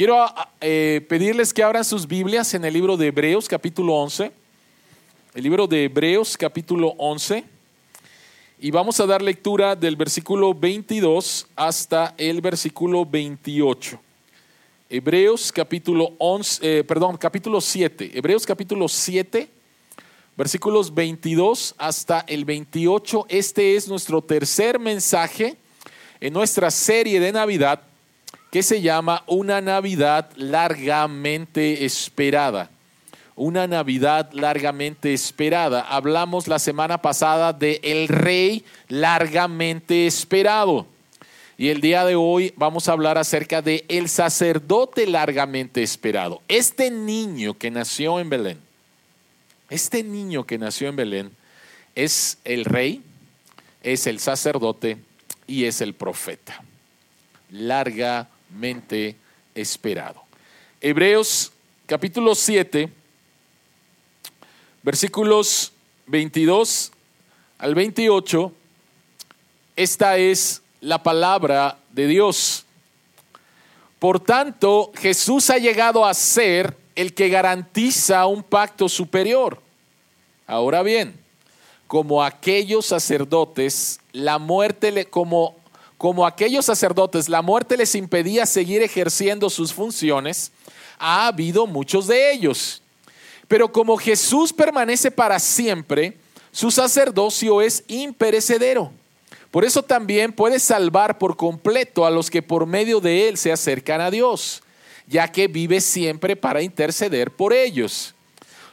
Quiero eh, pedirles que abran sus Biblias en el libro de Hebreos capítulo 11. El libro de Hebreos capítulo 11. Y vamos a dar lectura del versículo 22 hasta el versículo 28. Hebreos capítulo 11, eh, perdón, capítulo 7. Hebreos capítulo 7, versículos 22 hasta el 28. Este es nuestro tercer mensaje en nuestra serie de Navidad que se llama Una Navidad largamente esperada. Una Navidad largamente esperada. Hablamos la semana pasada de el rey largamente esperado. Y el día de hoy vamos a hablar acerca de el sacerdote largamente esperado. Este niño que nació en Belén, este niño que nació en Belén es el rey, es el sacerdote y es el profeta. Largamente esperado. Hebreos capítulo 7, versículos 22 al 28, esta es la palabra de Dios. Por tanto, Jesús ha llegado a ser el que garantiza un pacto superior. Ahora bien, como aquellos sacerdotes, la muerte le, como como aquellos sacerdotes la muerte les impedía seguir ejerciendo sus funciones, ha habido muchos de ellos. Pero como Jesús permanece para siempre, su sacerdocio es imperecedero. Por eso también puede salvar por completo a los que por medio de él se acercan a Dios, ya que vive siempre para interceder por ellos.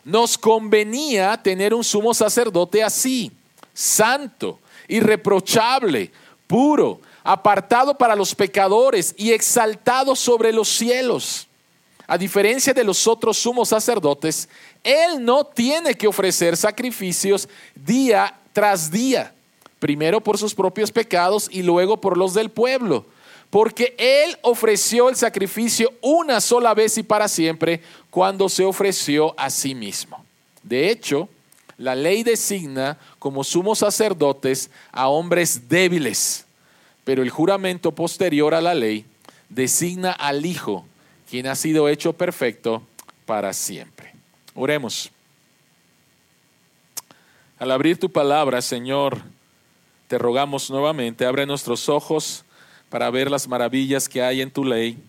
Nos convenía tener un sumo sacerdote así, santo, irreprochable, puro, apartado para los pecadores y exaltado sobre los cielos. A diferencia de los otros sumos sacerdotes, Él no tiene que ofrecer sacrificios día tras día, primero por sus propios pecados y luego por los del pueblo, porque Él ofreció el sacrificio una sola vez y para siempre cuando se ofreció a sí mismo. De hecho, la ley designa como sumos sacerdotes a hombres débiles pero el juramento posterior a la ley designa al Hijo, quien ha sido hecho perfecto para siempre. Oremos. Al abrir tu palabra, Señor, te rogamos nuevamente, abre nuestros ojos para ver las maravillas que hay en tu ley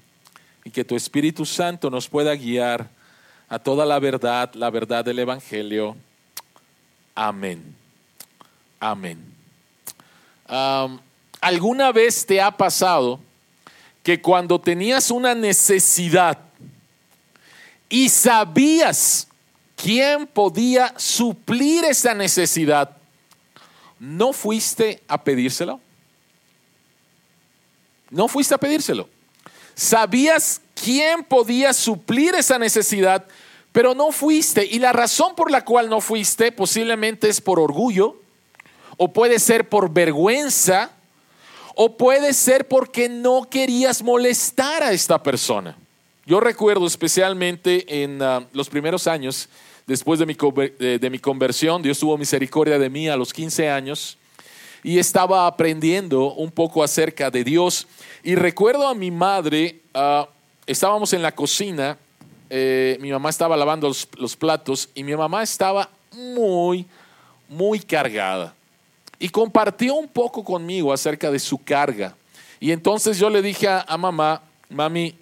y que tu Espíritu Santo nos pueda guiar a toda la verdad, la verdad del Evangelio. Amén. Amén. ¿Alguna vez te ha pasado que cuando tenías una necesidad y sabías quién podía suplir esa necesidad, no fuiste a pedírselo? No fuiste a pedírselo. Sabías quién podía suplir esa necesidad, pero no fuiste. Y la razón por la cual no fuiste posiblemente es por orgullo, o puede ser por vergüenza, o puede ser porque no querías molestar a esta persona. Yo recuerdo especialmente en ah, los primeros años, después de mi, de mi conversión, Dios tuvo misericordia de mí a los 15 años y estaba aprendiendo un poco acerca de Dios. Y recuerdo a mi madre, ah, estábamos en la cocina, eh, mi mamá estaba lavando los, platos y mi mamá estaba muy, muy cargada y compartió un poco conmigo acerca de su carga. Y entonces yo le dije a, mamá, mami,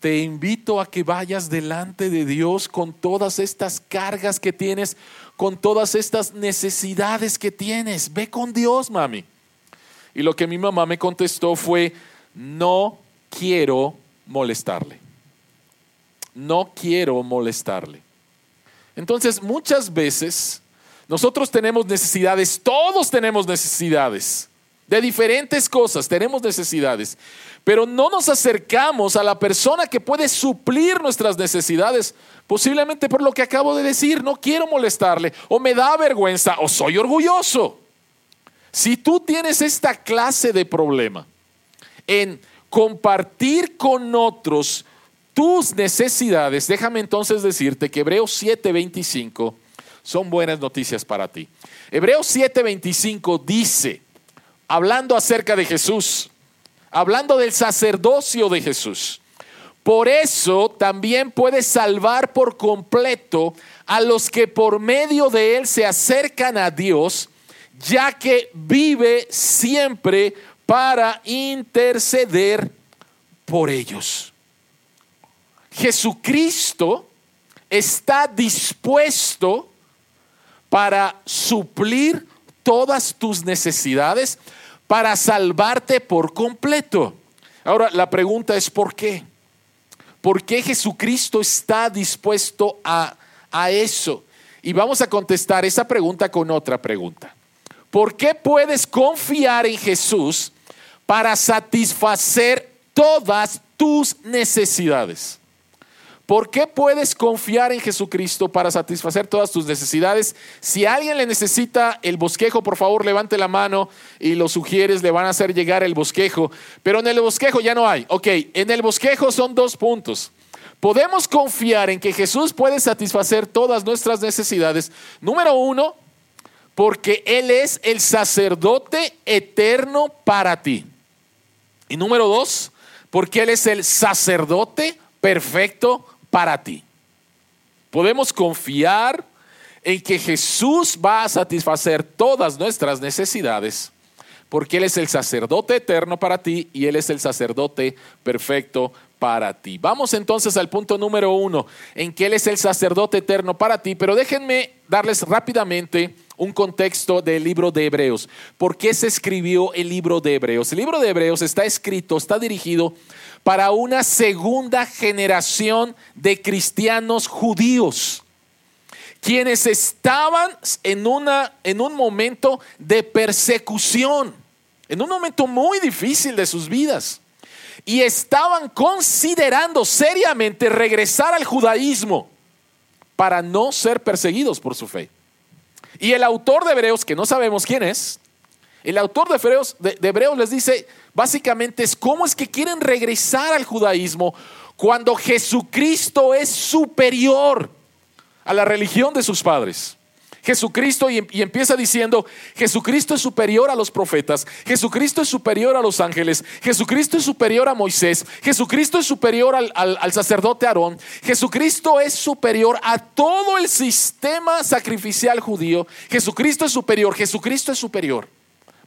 te invito a que vayas delante de Dios con todas estas cargas que tienes, con todas estas necesidades que tienes. Ve con Dios, mami. Y lo que mi mamá me contestó fue, no quiero molestarle. No quiero molestarle. Entonces, muchas veces nosotros tenemos necesidades, todos tenemos necesidades. De diferentes cosas, tenemos necesidades, pero no nos acercamos a la persona que puede suplir nuestras necesidades, posiblemente por lo que acabo de decir, no quiero molestarle, o me da vergüenza, o soy orgulloso. Si tú tienes esta clase de problema en compartir con otros tus necesidades, déjame entonces decirte que Hebreos 7:25 son buenas noticias para ti. Hebreos 7:25 dice, hablando acerca de Jesús, hablando del sacerdocio de Jesús, Por eso también puede salvar por completo a los que por medio de Él se acercan a Dios, ya que vive siempre para interceder por ellos. Jesucristo está dispuesto para suplir todas tus necesidades, para salvarte por completo. Ahora, la pregunta es ¿por qué? ¿Por qué Jesucristo está dispuesto a, a eso? Y vamos a contestar esa pregunta con otra pregunta. ¿Por qué puedes confiar en Jesús para satisfacer todas tus necesidades? ¿Por qué puedes confiar en Jesucristo para satisfacer todas tus necesidades? Si alguien le necesita el bosquejo, por favor levante la mano y los sugieres le van a hacer llegar el bosquejo. Pero en el bosquejo ya no hay. Ok, en el bosquejo son dos puntos. Podemos confiar en que Jesús puede satisfacer todas nuestras necesidades. Número uno, porque Él es el sacerdote eterno para ti. Y número dos, porque Él es el sacerdote perfecto para ti. Podemos confiar en que Jesús va a satisfacer todas nuestras necesidades, porque Él es el sacerdote eterno para ti y Él es el sacerdote perfecto para ti. Vamos entonces al punto número uno, en que Él es el sacerdote eterno para ti, pero déjenme darles rápidamente un contexto del libro de Hebreos. ¿Por qué se escribió el libro de Hebreos? El libro de Hebreos está escrito, está dirigido para una segunda generación de cristianos judíos, quienes estaban en, una, en un momento de persecución, en un momento muy difícil de sus vidas, y estaban considerando seriamente regresar al judaísmo para no ser perseguidos por su fe. Y el autor de Hebreos, que no sabemos quién es, el autor de Hebreos, les dice, básicamente es cómo es que quieren regresar al judaísmo cuando Jesucristo es superior a la religión de sus padres. Jesucristo y, empieza diciendo, Jesucristo es superior a los profetas, Jesucristo es superior a los ángeles, Jesucristo es superior a Moisés, Jesucristo es superior al, al sacerdote Aarón, Jesucristo es superior a todo el sistema sacrificial judío, Jesucristo es superior, Jesucristo es superior.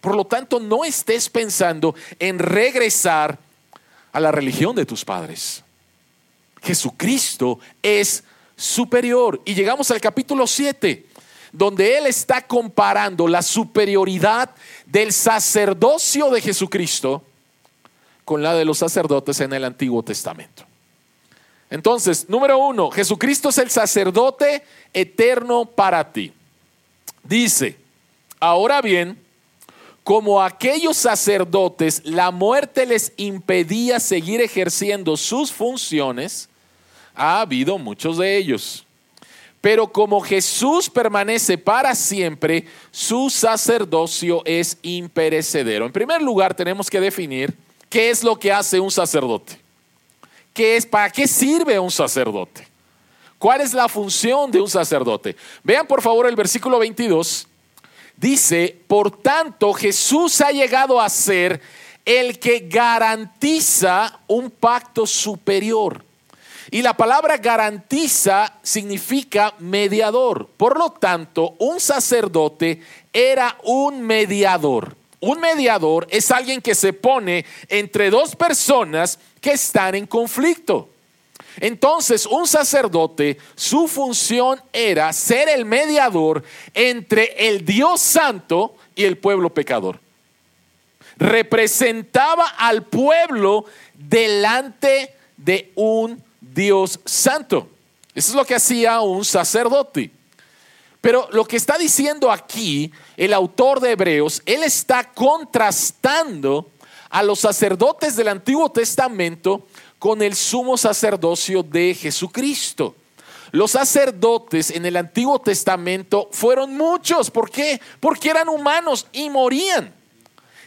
Por lo tanto, no estés pensando en regresar a la religión de tus padres. Jesucristo es superior. Y llegamos al capítulo 7, donde Él está comparando la superioridad del sacerdocio de Jesucristo con la de los sacerdotes en el Antiguo Testamento. Entonces, número uno, Jesucristo es el sacerdote eterno para ti. Dice, ahora bien, como aquellos sacerdotes la muerte les impedía seguir ejerciendo sus funciones, ha habido muchos de ellos. Pero como Jesús permanece para siempre, su sacerdocio es imperecedero. En primer lugar, tenemos que definir qué es lo que hace un sacerdote. ¿Qué es, ¿Para qué sirve un sacerdote? ¿Cuál es la función de un sacerdote? Vean por favor el versículo 22 Dice, por tanto, Jesús ha llegado a ser el que garantiza un pacto superior. Y la palabra garantiza significa mediador. Por lo tanto, un sacerdote era un mediador. Un mediador es alguien que se pone entre dos personas que están en conflicto. Entonces, un sacerdote, su función era ser el mediador entre el Dios santo y el pueblo pecador. Representaba al pueblo delante de un Dios santo. Eso es lo que hacía un sacerdote. Pero lo que está diciendo aquí el autor de Hebreos, él está contrastando a los sacerdotes del Antiguo Testamento con el sumo sacerdocio de Jesucristo. Los sacerdotes en el Antiguo Testamento fueron muchos. ¿Por qué? Porque eran humanos y morían.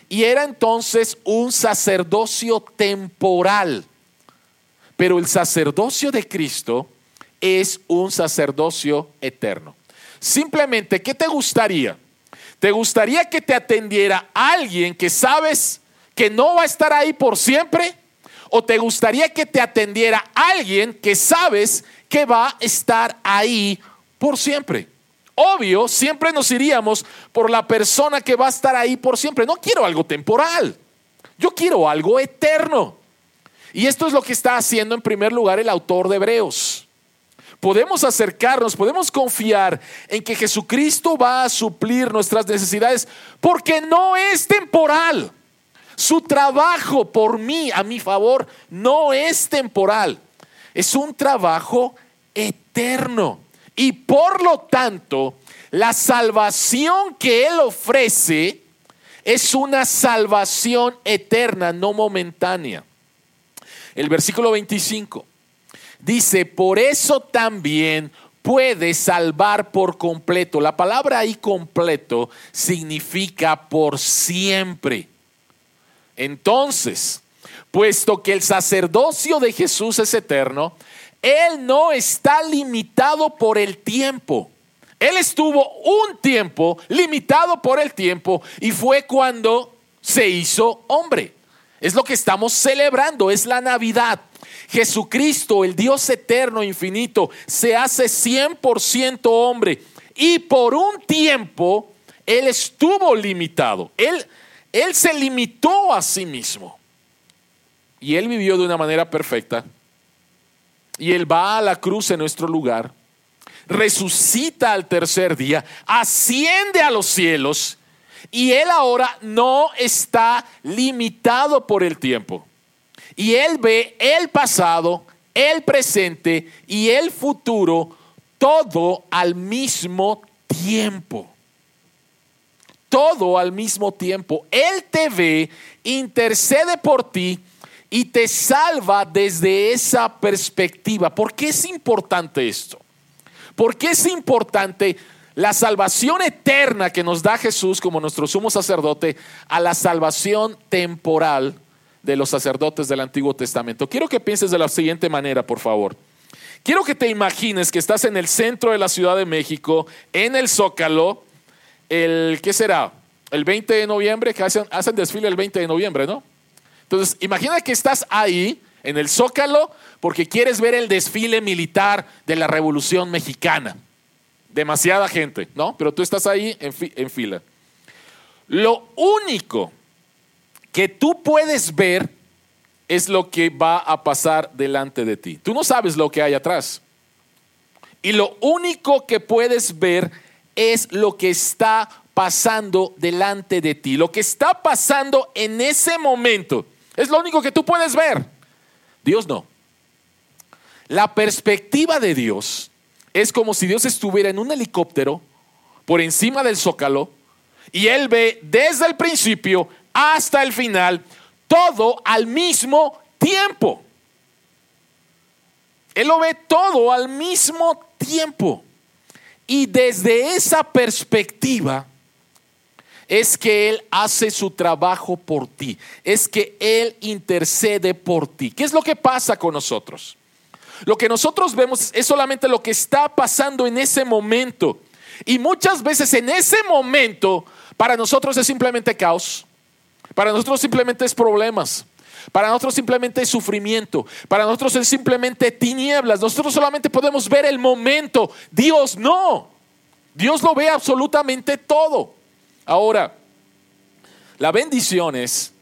Y era entonces un sacerdocio temporal. Pero el sacerdocio de Cristo es un sacerdocio eterno. Simplemente, ¿qué te gustaría? ¿Te gustaría que te atendiera alguien que sabes que no va a estar ahí por siempre? ¿O te gustaría que te atendiera alguien que sabes que va a estar ahí por siempre? Obvio, siempre nos iríamos por la persona que va a estar ahí por siempre. No quiero algo temporal, yo quiero algo eterno. Y esto es lo que está haciendo en primer lugar el autor de Hebreos. Podemos acercarnos, podemos confiar en que Jesucristo va a suplir nuestras necesidades porque no es temporal. Su trabajo por mí, a mi favor, no es temporal. Es un trabajo eterno. Y por lo tanto, la salvación que Él ofrece es una salvación eterna, no momentánea. El versículo 25 dice, por eso también puede salvar por completo. La palabra ahí completo significa por siempre. Entonces, puesto que el sacerdocio de Jesús es eterno, Él no está limitado por el tiempo. Él estuvo un tiempo limitado por el tiempo y fue cuando se hizo hombre. Es lo que estamos celebrando, es la Navidad. Jesucristo, el Dios eterno, infinito, se hace 100% hombre y por un tiempo Él estuvo limitado. Él él se limitó a sí mismo. Y Él vivió de una manera perfecta. Y Él va a la cruz en nuestro lugar. Resucita al tercer día. Asciende a los cielos. Y Él ahora no está limitado por el tiempo. Y Él ve el pasado, el presente y el futuro todo al mismo tiempo todo al mismo tiempo. Él te ve, intercede por ti y te salva desde esa perspectiva. ¿Por qué es importante esto? ¿Por qué es importante la salvación eterna que nos da Jesús como nuestro sumo sacerdote a la salvación temporal de los sacerdotes del Antiguo Testamento? Quiero que pienses de la siguiente manera, por favor. Quiero que te imagines que estás en el centro de la Ciudad de México, en el Zócalo, el, ¿qué será? El 20 de noviembre, que hacen, hacen desfile el 20 de noviembre, ¿no? Entonces, imagina que estás ahí, en el Zócalo, porque quieres ver el desfile militar de la Revolución Mexicana. Demasiada gente, ¿no? Pero tú estás ahí en, en fila. Lo único que tú puedes ver es lo que va a pasar delante de ti. Tú no sabes lo que hay atrás. Y lo único que puedes ver es lo que está pasando delante de ti. Lo que está pasando en ese momento es lo único que tú puedes ver. Dios no. La perspectiva de Dios es como si Dios estuviera en un helicóptero por encima del zócalo y Él ve desde el principio hasta el final todo al mismo tiempo. Él lo ve todo al mismo tiempo. Y desde esa perspectiva es que Él hace su trabajo por ti, es que Él intercede por ti. ¿Qué es lo que pasa con nosotros? Lo que nosotros vemos es solamente lo que está pasando en ese momento. Y muchas veces en ese momento para nosotros es simplemente caos, para nosotros simplemente es problemas. Para nosotros simplemente es sufrimiento. Para nosotros es simplemente tinieblas. Nosotros solamente podemos ver el momento. Dios no. Dios lo ve absolutamente todo. Ahora, la bendición es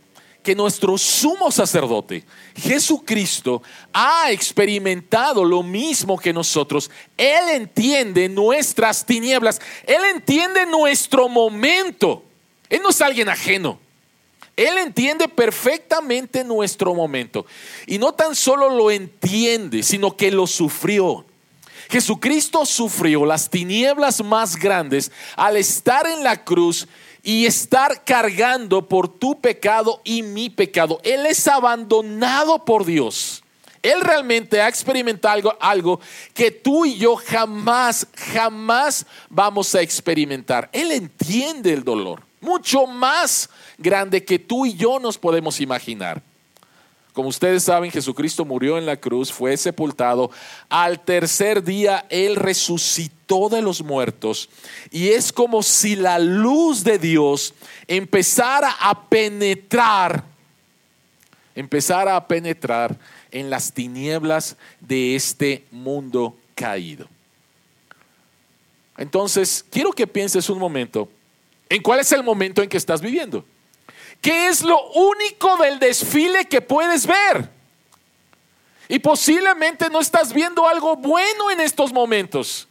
que nuestro sumo sacerdote, Jesucristo, ha experimentado lo mismo que nosotros. Él entiende nuestras tinieblas. Él entiende nuestro momento. Él no es alguien ajeno. Él entiende perfectamente nuestro momento. Y no tan solo lo entiende, sino que lo sufrió. Jesucristo sufrió las tinieblas más grandes al estar en la cruz y estar cargando por tu pecado y mi pecado. Él es abandonado por Dios. Él realmente ha experimentado algo, algo, que tú y yo jamás, jamás vamos a experimentar. Él entiende el dolor mucho más grande que tú y yo nos podemos imaginar. Como ustedes saben, Jesucristo murió en la cruz, fue sepultado. Al tercer día Él resucitó de los muertos. Y es como si la luz de Dios empezara a penetrar empezar a penetrar en las tinieblas de este mundo caído. Entonces, quiero que pienses un momento en cuál es el momento en que estás viviendo. ¿Qué es lo único del desfile que puedes ver? Y posiblemente no estás viendo algo bueno en estos momentos.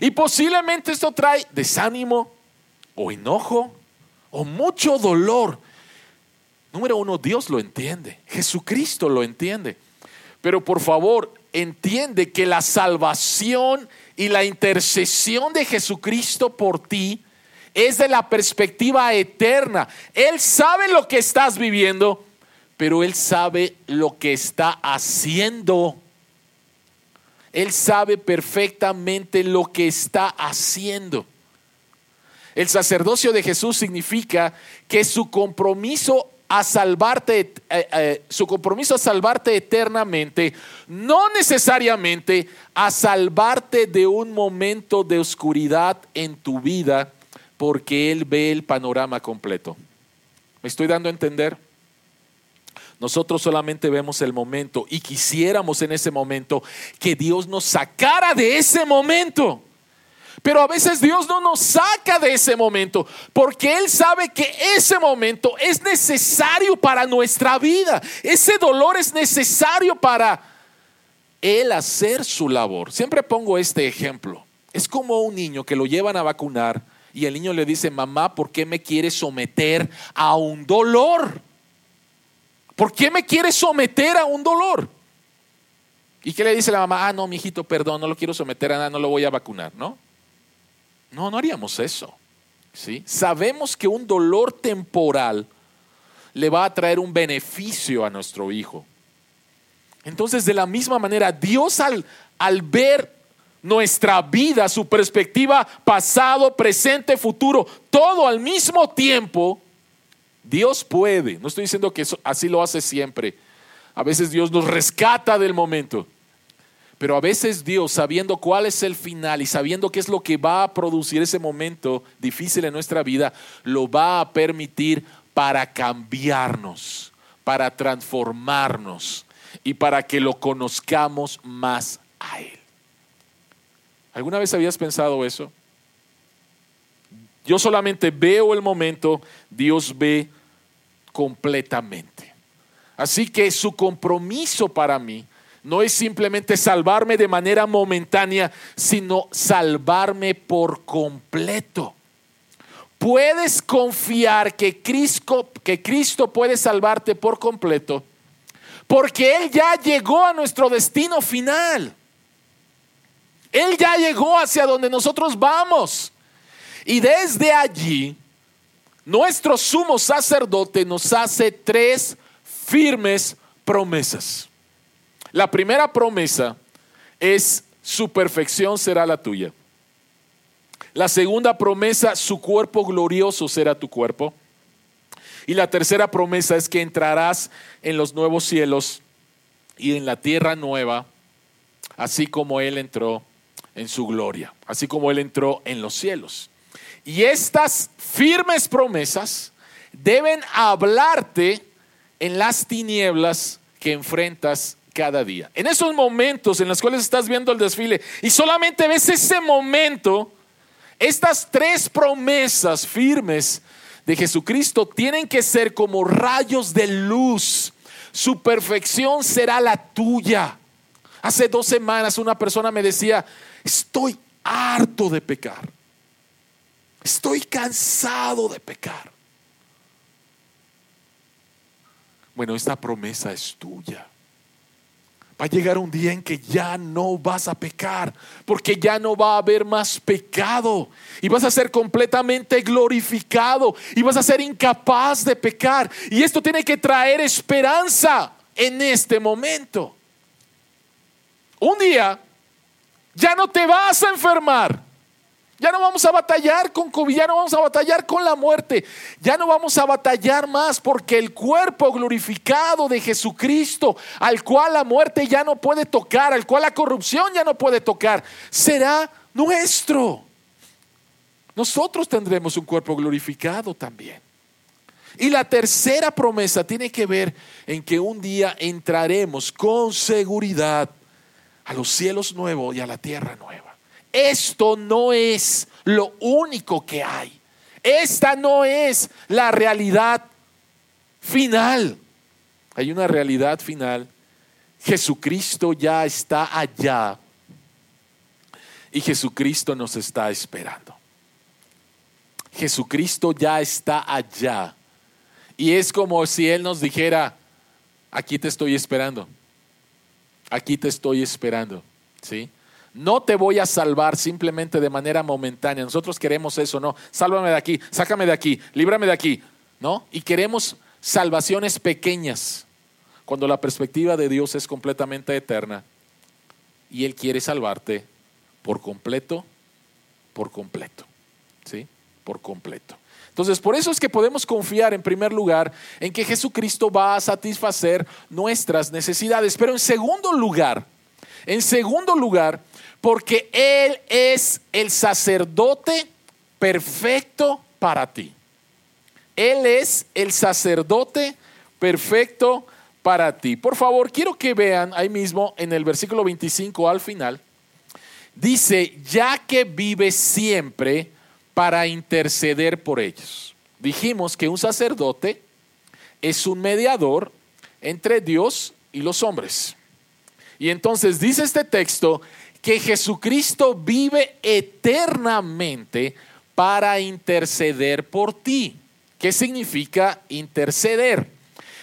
Y posiblemente esto trae desánimo o enojo o mucho dolor. Número uno, Dios lo entiende. Jesucristo lo entiende. Pero por favor, entiende que la salvación y la intercesión de Jesucristo por ti es de la perspectiva eterna. Él sabe lo que estás viviendo, pero Él sabe lo que está haciendo. Él sabe perfectamente lo que está haciendo. El sacerdocio de Jesús significa que su compromiso a salvarte, eh, eh, su compromiso a salvarte eternamente, no necesariamente a salvarte de un momento de oscuridad en tu vida, porque Él ve el panorama completo. ¿Me estoy dando a entender? Nosotros solamente vemos el momento y quisiéramos en ese momento que Dios nos sacara de ese momento. Pero a veces Dios no nos saca de ese momento porque Él sabe que ese momento es necesario para nuestra vida. Ese dolor es necesario para Él hacer su labor. Siempre pongo este ejemplo. Es como un niño que lo llevan a vacunar y el niño le dice, mamá, ¿por qué me quieres someter a un dolor? ¿Por qué me quieres someter a un dolor? ¿Y qué le dice la mamá? Ah, no, mi hijito, perdón, no lo quiero someter a nada, no lo voy a vacunar, ¿no? No, no haríamos eso. ¿sí? Sabemos que un dolor temporal le va a traer un beneficio a nuestro hijo. Entonces, de la misma manera, Dios al, al ver nuestra vida, su perspectiva pasado, presente, futuro, todo al mismo tiempo, Dios puede. No estoy diciendo que así lo hace siempre. A veces Dios nos rescata del momento. Pero a veces Dios, sabiendo cuál es el final y sabiendo qué es lo que va a producir ese momento difícil en nuestra vida, lo va a permitir para cambiarnos, para transformarnos y para que lo conozcamos más a Él. ¿Alguna vez habías pensado eso? Yo solamente veo el momento, Dios ve completamente. Así que su compromiso para mí no es simplemente salvarme de manera momentánea, sino salvarme por completo. Puedes confiar que Cristo, que Cristo puede salvarte por completo, porque Él ya llegó a nuestro destino final. Él ya llegó hacia donde nosotros vamos. Y desde allí, nuestro sumo sacerdote nos hace tres firmes promesas. La primera promesa es su perfección será la tuya. La segunda promesa, su cuerpo glorioso será tu cuerpo. Y la tercera promesa es que entrarás en los nuevos cielos y en la tierra nueva, así como Él entró en su gloria, así como Él entró en los cielos. Y estas firmes promesas deben hablarte en las tinieblas que enfrentas cada día. En esos momentos en los cuales estás viendo el desfile y solamente ves ese momento, estas tres promesas firmes de Jesucristo tienen que ser como rayos de luz. Su perfección será la tuya. Hace dos semanas una persona me decía, estoy harto de pecar. Estoy cansado de pecar. Bueno, esta promesa es tuya. Va a llegar un día en que ya no vas a pecar, porque ya no va a haber más pecado. Y vas a ser completamente glorificado y vas a ser incapaz de pecar. Y esto tiene que traer esperanza en este momento. Un día ya no te vas a enfermar. Ya no vamos a batallar con COVID, ya no vamos a batallar con la muerte, ya no vamos a batallar más porque el cuerpo glorificado de Jesucristo, al cual la muerte ya no puede tocar, al cual la corrupción ya no puede tocar, será nuestro. Nosotros tendremos un cuerpo glorificado también. Y la tercera promesa tiene que ver en que un día entraremos con seguridad a los cielos nuevos y a la tierra nueva. Esto no es lo único que hay. Esta no es la realidad final. Hay una realidad final. Jesucristo ya está allá y Jesucristo nos está esperando. Jesucristo ya está allá. Y es como si Él nos dijera, aquí te estoy esperando. Aquí te estoy esperando. ¿Sí? No te voy a salvar simplemente de manera momentánea. Nosotros queremos eso, no. Sálvame de aquí, sácame de aquí, líbrame de aquí, ¿no? Y queremos salvaciones pequeñas, cuando la perspectiva de Dios es completamente eterna y Él quiere salvarte por completo, por completo, ¿sí? Por completo. Entonces, por eso es que podemos confiar en primer lugar en que Jesucristo va a satisfacer nuestras necesidades. Pero en segundo lugar, en segundo lugar, porque Él es el sacerdote perfecto para ti. Él es el sacerdote perfecto para ti. Por favor, quiero que vean ahí mismo en el versículo 25 al final. Dice, ya que vive siempre para interceder por ellos. Dijimos que un sacerdote es un mediador entre Dios y los hombres. Y entonces dice este texto que Jesucristo vive eternamente para interceder por ti. ¿Qué significa interceder?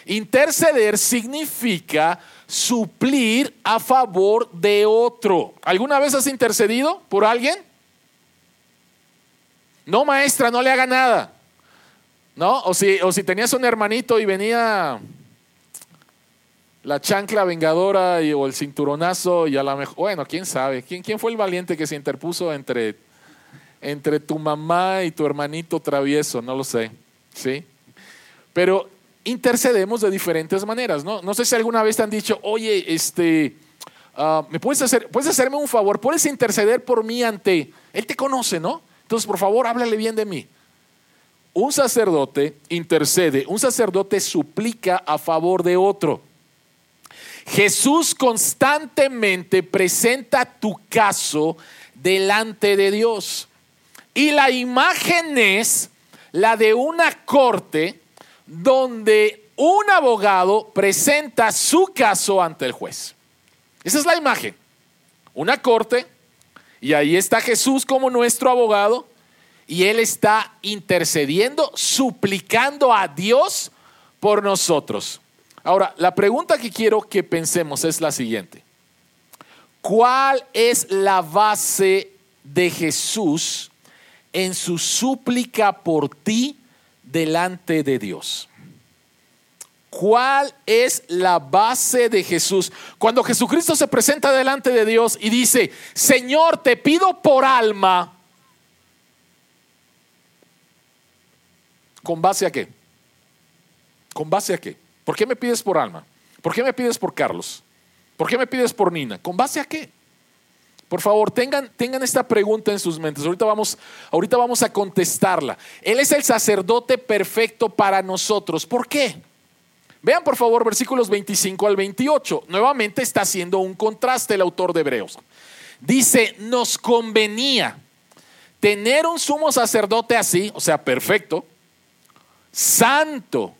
Interceder significa suplir a favor de otro. ¿Alguna vez has intercedido por alguien? No, maestra, no le haga nada. ¿No? O si, o si tenías un hermanito y venía la chancla vengadora y, o el cinturonazo y a la mejor, bueno, quién sabe, ¿Quién, quién fue el valiente que se interpuso entre, entre tu mamá y tu hermanito travieso, no lo sé, ¿sí? Pero intercedemos de diferentes maneras, ¿no? No sé si alguna vez te han dicho, oye, este, ah, ¿me puedes hacer, puedes hacerme un favor? ¿Puedes interceder por mí ante, él te conoce, ¿no? Entonces, por favor, háblale bien de mí. Un sacerdote intercede, un sacerdote suplica a favor de otro. Jesús constantemente presenta tu caso delante de Dios. Y la imagen es la de una corte donde un abogado presenta su caso ante el juez. Esa es la imagen. Una corte y ahí está Jesús como nuestro abogado y él está intercediendo, suplicando a Dios por nosotros. Ahora, la pregunta que quiero que pensemos es la siguiente. ¿Cuál es la base de Jesús en su súplica por ti delante de Dios? ¿Cuál es la base de Jesús? Cuando Jesucristo se presenta delante de Dios y dice, Señor, te pido por alma, ¿con base a qué? ¿Con base a qué? ¿Por qué me pides por Alma? ¿Por qué me pides por Carlos? ¿Por qué me pides por Nina? ¿Con base a qué? Por favor, tengan, tengan esta pregunta en sus mentes. Ahorita vamos, ahorita vamos a contestarla. Él es el sacerdote perfecto para nosotros. ¿Por qué? Vean por favor versículos 25 al 28. Nuevamente está haciendo un contraste el autor de Hebreos. Dice, nos convenía tener un sumo sacerdote así, o sea, perfecto, santo,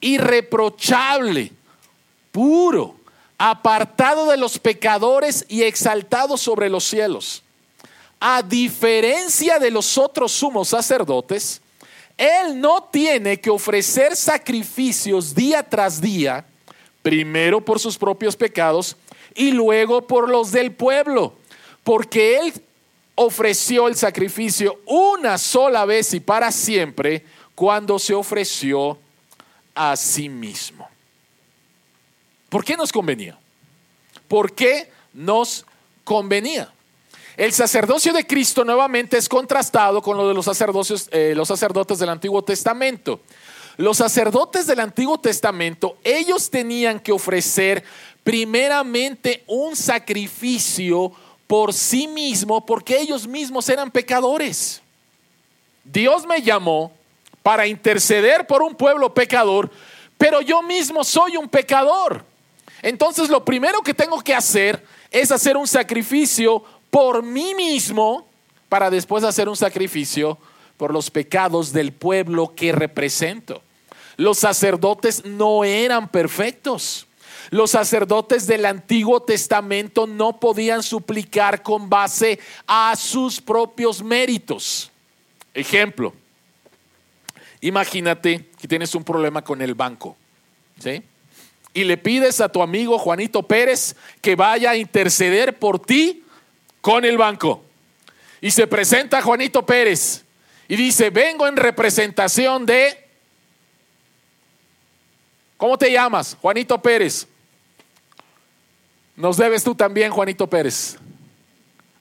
irreprochable, puro, apartado de los pecadores y exaltado sobre los cielos. A diferencia de los otros sumos sacerdotes, él no tiene que ofrecer sacrificios día tras día, primero por sus propios pecados y luego por los del pueblo, porque él ofreció el sacrificio una sola vez y para siempre cuando se ofreció a sí mismo. ¿Por qué nos convenía? ¿Por qué nos convenía? El sacerdocio de Cristo nuevamente es contrastado con lo de los, sacerdocios, eh, los sacerdotes del Antiguo Testamento. Los sacerdotes del Antiguo Testamento, ellos tenían que ofrecer primeramente un sacrificio por sí mismo porque ellos mismos eran pecadores. Dios me llamó para interceder por un pueblo pecador, pero yo mismo soy un pecador. Entonces lo primero que tengo que hacer es hacer un sacrificio por mí mismo para después hacer un sacrificio por los pecados del pueblo que represento. Los sacerdotes no eran perfectos. Los sacerdotes del Antiguo Testamento no podían suplicar con base a sus propios méritos. Ejemplo, imagínate que tienes un problema con el banco, ¿sí? Y le pides a tu amigo Juanito Pérez que vaya a interceder por ti con el banco. Y se presenta Juanito Pérez y dice, vengo en representación de... ¿Cómo te llamas? Juanito Pérez. Nos debes tú también, Juanito Pérez.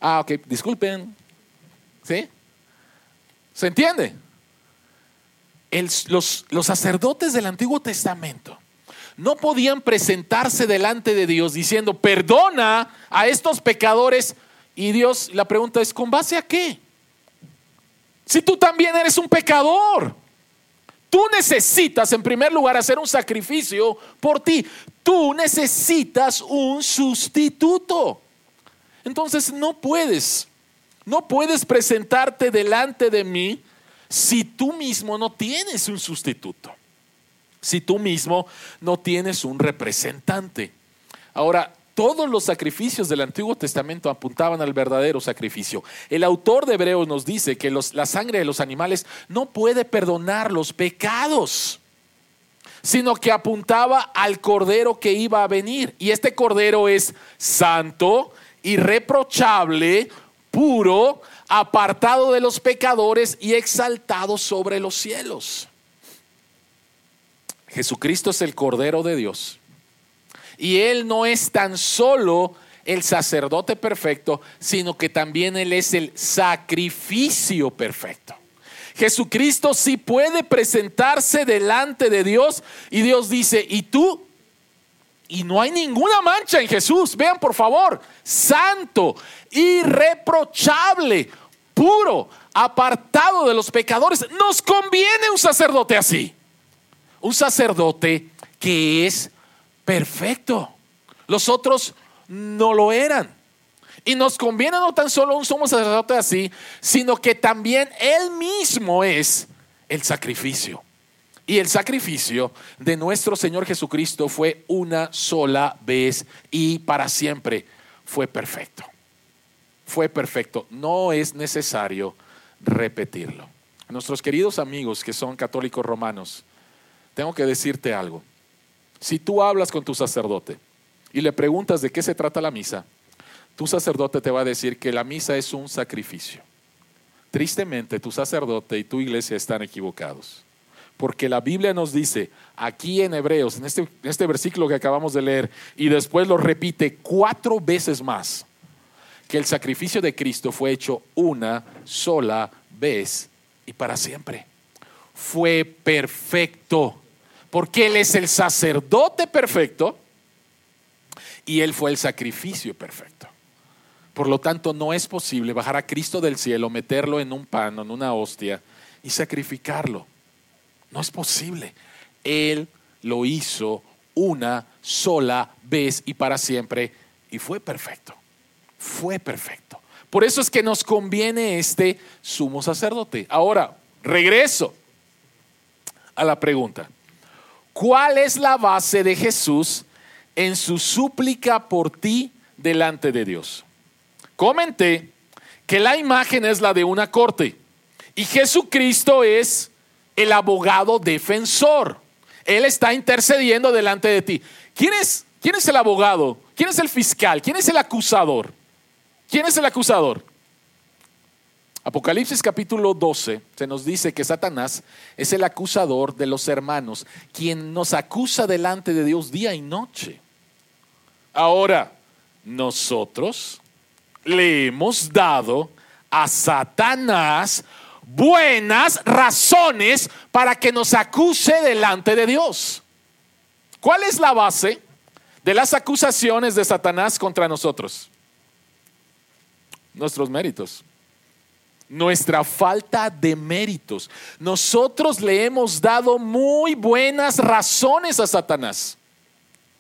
Ah, ok, disculpen. ¿Sí? ¿Se entiende? los, sacerdotes del Antiguo Testamento no podían presentarse delante de Dios diciendo, perdona a estos pecadores. Y Dios, la pregunta es, ¿con base a qué? Si tú también eres un pecador. Tú necesitas en primer lugar hacer un sacrificio por ti. Tú necesitas un sustituto. Entonces no puedes, no puedes presentarte delante de mí si tú mismo no tienes un sustituto. Si tú mismo no tienes un representante. Ahora, todos los sacrificios del Antiguo Testamento apuntaban al verdadero sacrificio. El autor de Hebreos nos dice que la sangre de los animales no puede perdonar los pecados, sino que apuntaba al cordero que iba a venir. Y este cordero es santo, irreprochable, puro, apartado de los pecadores y exaltado sobre los cielos. Jesucristo es el Cordero de Dios y Él no es tan solo el sacerdote perfecto, sino que también Él es el sacrificio perfecto. Jesucristo sí puede presentarse delante de Dios y Dios dice, ¿y tú? Y no hay ninguna mancha en Jesús. Vean por favor, santo, irreprochable, puro, apartado de los pecadores. Nos conviene un sacerdote así. Un sacerdote que es perfecto. Los otros no lo eran. Y nos conviene no tan solo un sumo sacerdote así, sino que también Él mismo es el sacrificio. Y el sacrificio de nuestro Señor Jesucristo fue una sola vez y para siempre. Fue perfecto. Fue perfecto. No es necesario repetirlo. Nuestros queridos amigos que son católicos romanos, tengo que decirte algo. Si tú hablas con tu sacerdote y le preguntas de qué se trata la misa, tu sacerdote te va a decir que la misa es un sacrificio. Tristemente, tu sacerdote y tu iglesia están equivocados. Porque la Biblia nos dice aquí en Hebreos, en este, este versículo que acabamos de leer, y después lo repite cuatro veces más, que el sacrificio de Cristo fue hecho una sola vez y para siempre. Fue perfecto porque Él es el sacerdote perfecto y Él fue el sacrificio perfecto. Por lo tanto, no es posible bajar a Cristo del cielo, meterlo en un pan, en una hostia y sacrificarlo. No es posible. Él lo hizo una sola vez y para siempre y fue perfecto. Fue perfecto. Por eso es que nos conviene este sumo sacerdote. Ahora, regreso a la pregunta. ¿Cuál es la base de Jesús en su súplica por ti delante de Dios? Comenté que la imagen es la de una corte y Jesucristo es el abogado defensor. Él está intercediendo delante de ti. ¿Quién es, quién es el abogado? ¿Quién es el fiscal? ¿Quién es el acusador? ¿Quién es el acusador? Apocalipsis capítulo 12 se nos dice que Satanás es el acusador de los hermanos, quien nos acusa delante de Dios día y noche. Ahora, nosotros le hemos dado a Satanás buenas razones para que nos acuse delante de Dios. ¿Cuál es la base de las acusaciones de Satanás contra nosotros? Nuestros méritos nuestra falta de méritos. Nosotros le hemos dado muy buenas razones a Satanás.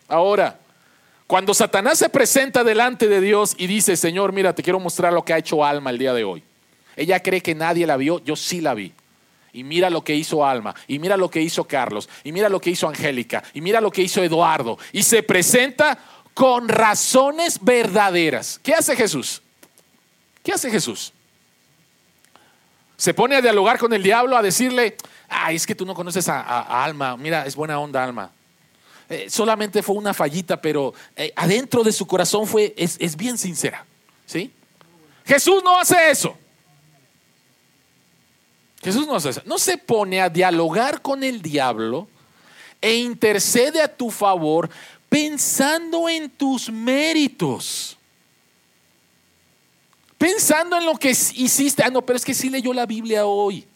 Ahora, cuando Satanás se presenta delante de Dios y dice, Señor, mira, te quiero mostrar lo que ha hecho Alma el día de hoy. Ella cree que nadie la vio, yo sí la vi. Y mira lo que hizo Alma, y mira lo que hizo Carlos, y mira lo que hizo Angélica, y mira lo que hizo Eduardo. Y se presenta con razones verdaderas. ¿Qué hace Jesús? ¿Qué hace Jesús? Se pone a dialogar con el diablo, a decirle, ay, es que tú no conoces a, Alma, mira, es buena onda Alma. Eh, solamente fue una fallita, pero eh, adentro de su corazón fue, es, es bien sincera. ¿sí? Jesús no hace eso. Jesús no hace eso. No se pone a dialogar con el diablo e intercede a tu favor pensando en tus méritos. Pensando en lo que hiciste. Ah, no, pero es que sí leyó la Biblia hoy.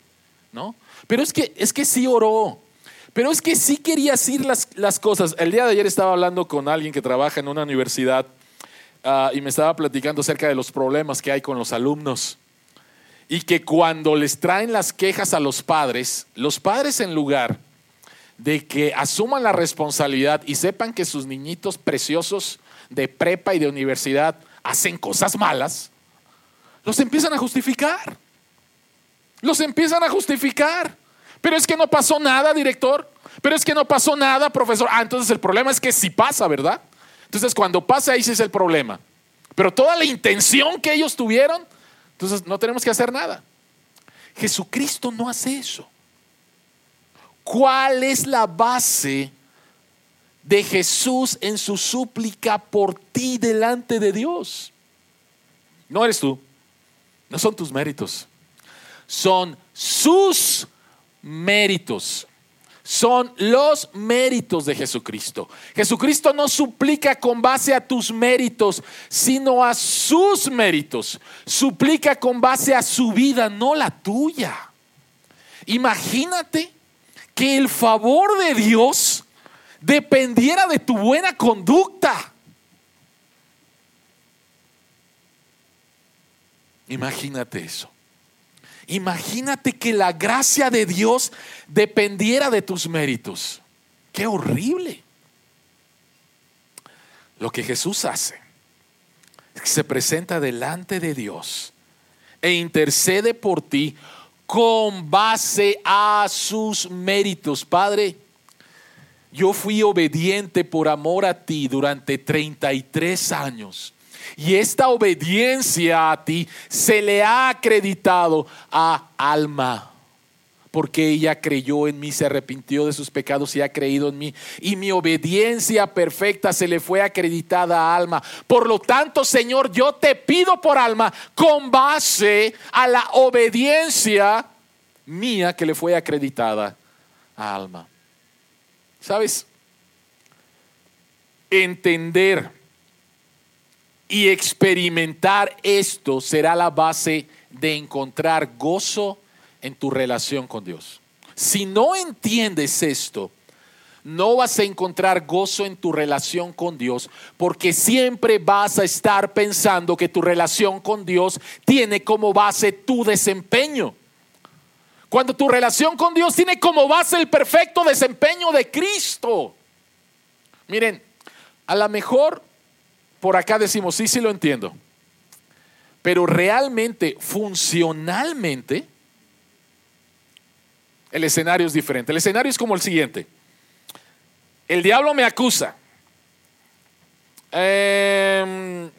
¿No? Pero es que, es que sí oró. Pero es que sí quería decir las, las cosas. El día de ayer estaba hablando con alguien que trabaja en una universidad ah, y me estaba platicando acerca de los problemas que hay con los alumnos. Y que cuando les traen las quejas a los padres, los padres en lugar de que asuman la responsabilidad y sepan que sus niñitos preciosos de prepa y de universidad hacen cosas malas, los empiezan a justificar. Los empiezan a justificar. Pero es que no pasó nada, director. Pero es que no pasó nada, profesor. Ah, entonces el problema es que sí pasa, ¿verdad? Entonces cuando pasa ahí sí es el problema. Pero toda la intención que ellos tuvieron, entonces no tenemos que hacer nada. Jesucristo no hace eso. ¿Cuál es la base de Jesús en su súplica por ti delante de Dios? No eres tú, no son tus méritos, son sus méritos. Son los méritos de Jesucristo. Jesucristo no suplica con base a tus méritos, sino a sus méritos. Suplica con base a su vida, no la tuya. Imagínate que el favor de Dios dependiera de tu buena conducta. Imagínate eso. Imagínate que la gracia de Dios dependiera de tus méritos. Qué horrible. Lo que Jesús hace es que se presenta delante de Dios e intercede por ti con base a sus méritos. Padre, yo fui obediente por amor a ti durante 33 años. Y esta obediencia a ti se le ha acreditado a Alma porque ella creyó en mí, se arrepintió de sus pecados y ha creído en mí. Y mi obediencia perfecta se le fue acreditada a Alma. Por lo tanto, Señor, yo te pido por Alma con base a la obediencia mía que le fue acreditada a Alma. ¿Sabes? Entender y experimentar esto será la base de encontrar gozo en tu relación con Dios. Si no entiendes esto, no vas a encontrar gozo en tu relación con Dios porque siempre vas a estar pensando que tu relación con Dios tiene como base tu desempeño. Cuando tu relación con Dios tiene como base el perfecto desempeño de Cristo. Miren, a lo mejor por acá decimos, sí, sí lo entiendo. Pero realmente, funcionalmente, el escenario es diferente. El escenario es como el siguiente. El diablo me acusa. Em,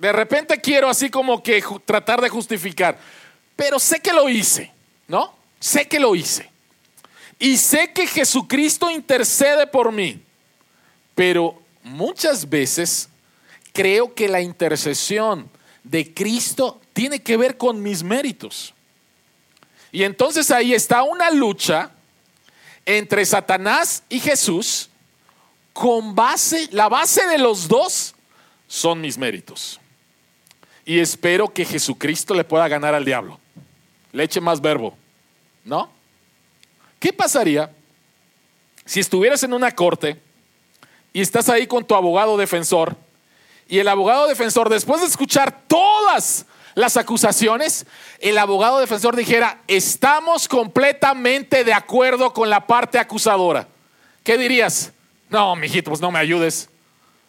de repente quiero así como que tratar de justificar, pero sé que lo hice, ¿no? Sé que lo hice. Y sé que Jesucristo intercede por mí, pero muchas veces creo que la intercesión de Cristo tiene que ver con mis méritos. Y entonces ahí está una lucha entre Satanás y Jesús con base, la base de los dos son mis méritos. Y espero que Jesucristo le pueda ganar al diablo. Le eche más verbo, ¿no? ¿Qué pasaría si estuvieras en una corte y estás ahí con tu abogado defensor y el abogado defensor, después de escuchar todas las acusaciones, el abogado defensor dijera, estamos completamente de acuerdo con la parte acusadora. ¿Qué dirías? No, mijito, pues no me ayudes.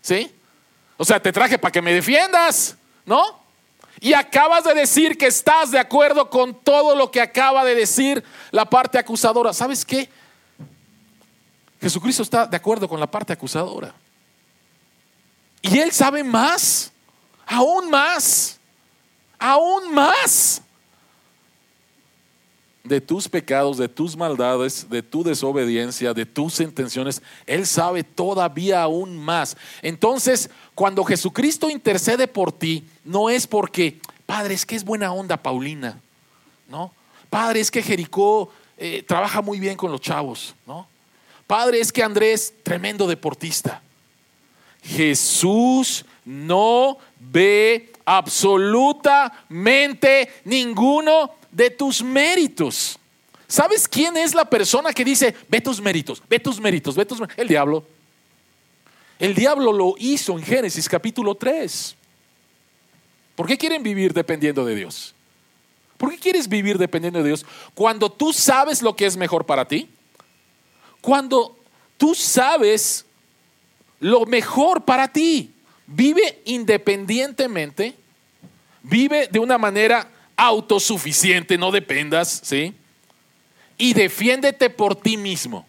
¿Sí? O sea, te traje para que me defiendas, ¿no? Y acabas de decir que estás de acuerdo con todo lo que acaba de decir la parte acusadora. ¿Sabes qué? Jesucristo está de acuerdo con la parte acusadora. Y Él sabe más, aún más, aún más de tus pecados, de tus maldades, de tu desobediencia, de tus intenciones. Él sabe todavía aún más. Entonces, cuando Jesucristo intercede por ti, no es porque, Padre, es que es buena onda Paulina, ¿no? Padre, es que Jericó eh, trabaja muy bien con los chavos, ¿no? Padre, es que Andrés, tremendo deportista. Jesús no ve absolutamente ninguno de tus méritos. ¿Sabes quién es la persona que dice, ve tus méritos, ve tus méritos, ve tus méritos? El diablo. El diablo lo hizo en Génesis capítulo 3. ¿Por qué quieren vivir dependiendo de Dios? ¿Por qué quieres vivir dependiendo de Dios cuando tú sabes lo que es mejor para ti? Cuando tú sabes lo mejor para ti. Vive independientemente, vive de una manera autosuficiente, no dependas, ¿sí? Y defiéndete por ti mismo.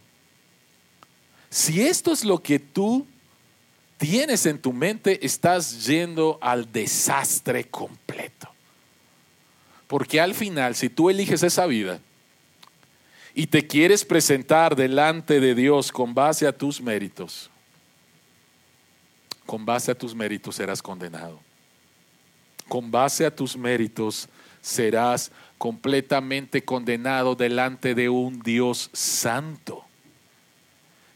Si esto es lo que tú tienes en tu mente, estás yendo al desastre completo. Porque al final, si tú eliges esa vida y te quieres presentar delante de Dios con base a tus méritos, con base a tus méritos serás condenado. Con base a tus méritos serás completamente condenado delante de un Dios santo.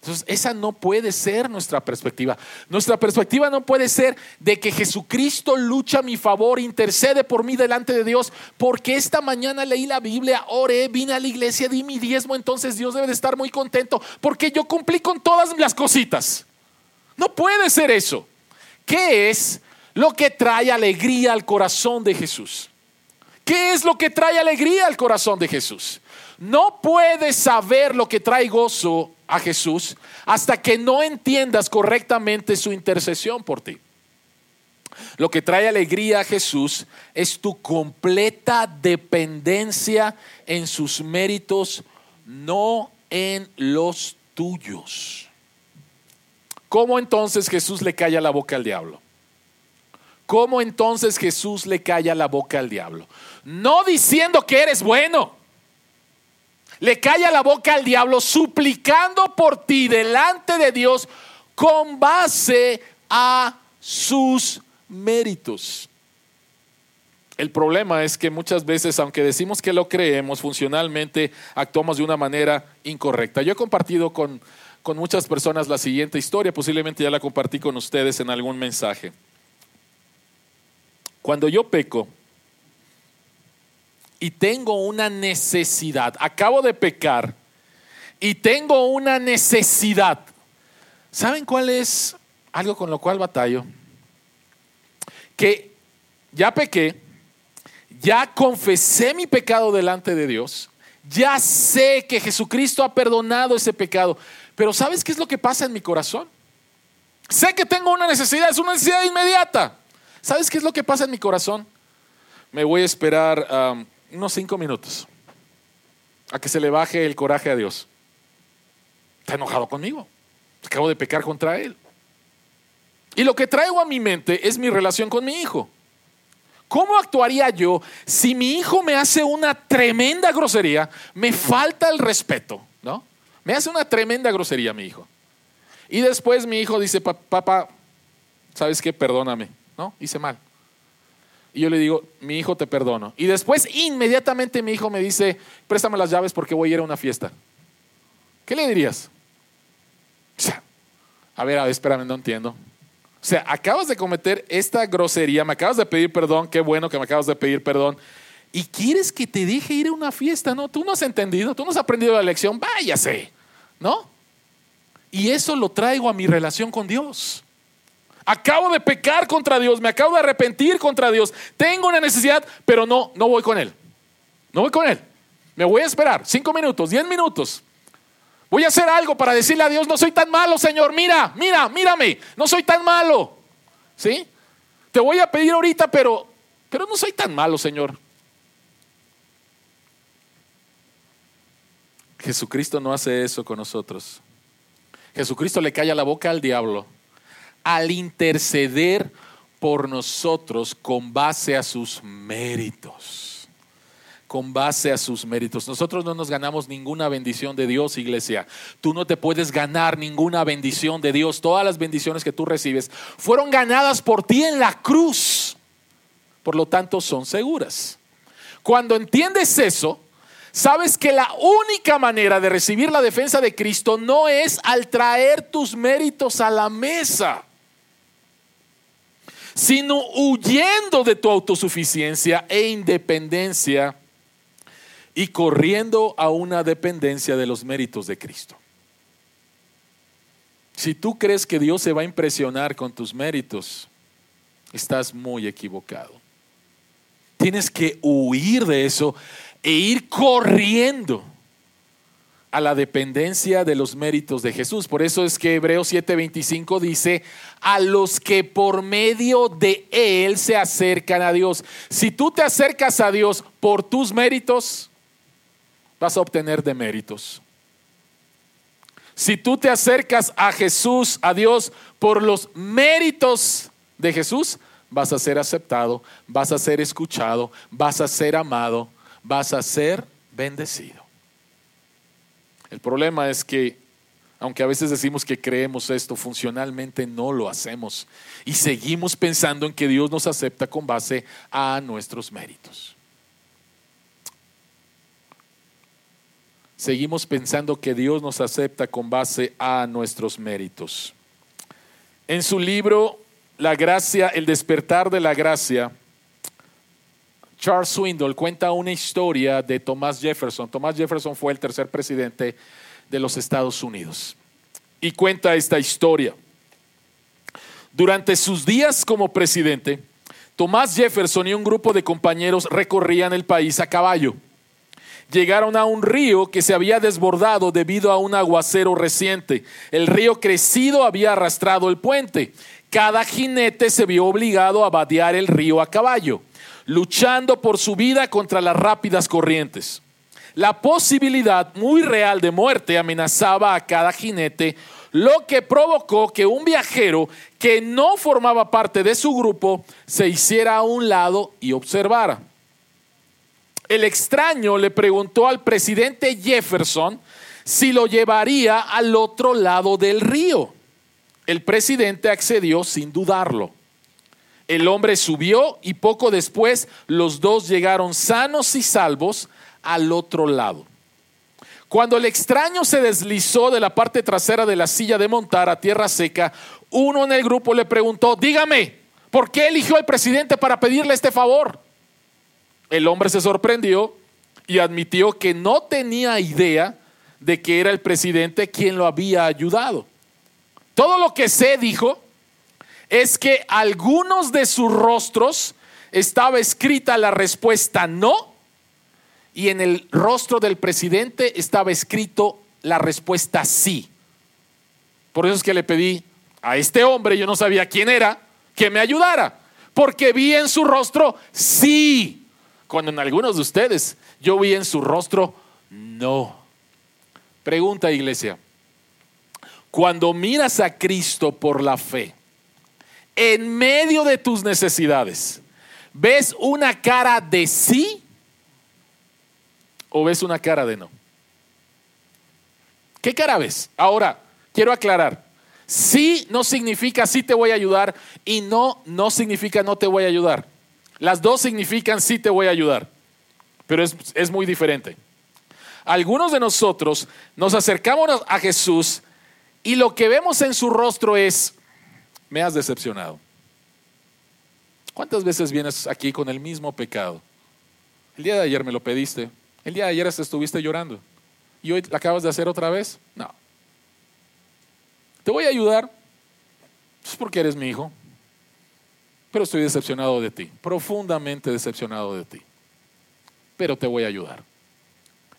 Entonces, esa no puede ser nuestra perspectiva. Nuestra perspectiva no puede ser de que Jesucristo lucha a mi favor, intercede por mí delante de Dios, porque esta mañana leí la Biblia, oré, vine a la iglesia, di mi diezmo, entonces Dios debe de estar muy contento, porque yo cumplí con todas las cositas. No puede ser eso. ¿Qué es lo que trae alegría al corazón de Jesús? ¿Qué es lo que trae alegría al corazón de Jesús? No puedes saber lo que trae gozo a Jesús hasta que no entiendas correctamente su intercesión por ti. Lo que trae alegría a Jesús es tu completa dependencia en sus méritos, no en los tuyos. ¿Cómo entonces Jesús le calla la boca al diablo? ¿Cómo entonces Jesús le calla la boca al diablo? No diciendo que eres bueno. Le calla la boca al diablo suplicando por ti delante de Dios con base a sus méritos. El problema es que muchas veces, aunque decimos que lo creemos, funcionalmente actuamos de una manera incorrecta. Yo he compartido con con muchas personas la siguiente historia, posiblemente ya la compartí con ustedes en algún mensaje. Cuando yo peco y tengo una necesidad, acabo de pecar y tengo una necesidad, ¿saben cuál es algo con lo cual batallo? Que ya pequé, ya confesé mi pecado delante de Dios, ya sé que Jesucristo ha perdonado ese pecado, pero ¿sabes qué es lo que pasa en mi corazón? Sé que tengo una necesidad, es una necesidad inmediata. ¿Sabes qué es lo que pasa en mi corazón? Me voy a esperar unos cinco minutos a que se le baje el coraje a Dios. Está enojado conmigo. Acabo de pecar contra Él. Y lo que traigo a mi mente es mi relación con mi hijo. ¿Cómo actuaría yo si mi hijo me hace una tremenda grosería, me falta el respeto, ¿no? Me hace una tremenda grosería mi hijo. Y después mi hijo dice, papá, ¿sabes qué? Perdóname, ¿no? Hice mal. Y yo le digo, mi hijo te perdono. Y después inmediatamente mi hijo me dice, préstame las llaves porque voy a ir a una fiesta. ¿Qué le dirías? A ver, a ver, espérame, no entiendo. O sea, acabas de cometer esta grosería, me acabas de pedir perdón, qué bueno que me acabas de pedir perdón y quieres que te deje ir a una fiesta, ¿no? Tú no has entendido, tú no has aprendido la lección, váyase, ¿no? Y eso lo traigo a mi relación con Dios. Acabo de pecar contra Dios, me acabo de arrepentir contra Dios. Tengo una necesidad, pero no, no voy con Él. No voy con Él. Me voy a esperar cinco minutos, diez minutos. Voy a hacer algo para decirle a Dios, no soy tan malo, Señor. Mira, mira, mírame. No soy tan malo. ¿Sí? Te voy a pedir ahorita, pero, pero no soy tan malo, Señor. Jesucristo no hace eso con nosotros. Jesucristo le calla la boca al diablo al interceder por nosotros con base a sus méritos. Con base a sus méritos. Nosotros no nos ganamos ninguna bendición de Dios, iglesia. Tú no te puedes ganar ninguna bendición de Dios. Todas las bendiciones que tú recibes fueron ganadas por ti en la cruz. Por lo tanto, son seguras. Cuando entiendes eso, sabes que la única manera de recibir la defensa de Cristo no es al traer tus méritos a la mesa sino huyendo de tu autosuficiencia e independencia y corriendo a una dependencia de los méritos de Cristo. Si tú crees que Dios se va a impresionar con tus méritos, estás muy equivocado. Tienes que huir de eso e ir corriendo a la dependencia de los méritos de Jesús. Por eso es que Hebreos 7:25 dice, a los que por medio de Él se acercan a Dios. Si tú te acercas a Dios por tus méritos, vas a obtener deméritos. Si tú te acercas a Jesús, a Dios, por los méritos de Jesús, vas a ser aceptado, vas a ser escuchado, vas a ser amado, vas a ser bendecido. El problema es que, aunque a veces decimos que creemos esto, funcionalmente no lo hacemos. Y seguimos pensando en que Dios nos acepta con base a nuestros méritos. Seguimos pensando que Dios nos acepta con base a nuestros méritos. En su libro La gracia, el despertar de la gracia, Charles Swindoll cuenta una historia de Thomas Jefferson. Thomas Jefferson fue el tercer presidente de los Estados Unidos. Y cuenta esta historia. Durante sus días como presidente, Thomas Jefferson y un grupo de compañeros recorrían el país a caballo. Llegaron a un río que se había desbordado debido a un aguacero reciente. El río crecido había arrastrado el puente. Cada jinete se vio obligado a vadear el río a caballo luchando por su vida contra las rápidas corrientes. La posibilidad muy real de muerte amenazaba a cada jinete, lo que provocó que un viajero que no formaba parte de su grupo se hiciera a un lado y observara. El extraño le preguntó al presidente Jefferson si lo llevaría al otro lado del río. El presidente accedió sin dudarlo. El hombre subió y poco después los dos llegaron sanos y salvos al otro lado. Cuando el extraño se deslizó de la parte trasera de la silla de montar a tierra seca, uno en el grupo le preguntó, dígame, ¿por qué eligió al presidente para pedirle este favor? El hombre se sorprendió y admitió que no tenía idea de que era el presidente quien lo había ayudado. Todo lo que sé, dijo, es que algunos de sus rostros estaba escrita la respuesta no y en el rostro del presidente estaba escrito la respuesta sí. Por eso es que le pedí a este hombre, yo no sabía quién era, que me ayudara, porque vi en su rostro sí, cuando en algunos de ustedes yo vi en su rostro no. Pregunta iglesia, cuando miras a Cristo por la fe, en medio de tus necesidades, ¿ves una cara de sí o ves una cara de no? ¿Qué cara ves? Ahora, quiero aclarar. Sí no significa sí te voy a ayudar y no no significa no te voy a ayudar. Las dos significan sí te voy a ayudar, pero es, es muy diferente. Algunos de nosotros nos acercamos a Jesús y lo que vemos en su rostro es, me has decepcionado. ¿Cuántas veces vienes aquí con el mismo pecado? El día de ayer me lo pediste. El día de ayer estuviste llorando. ¿Y hoy la acabas de hacer otra vez? No. Te voy a ayudar. Es porque eres mi hijo. Pero estoy decepcionado de ti, profundamente decepcionado de ti. Pero te voy a ayudar.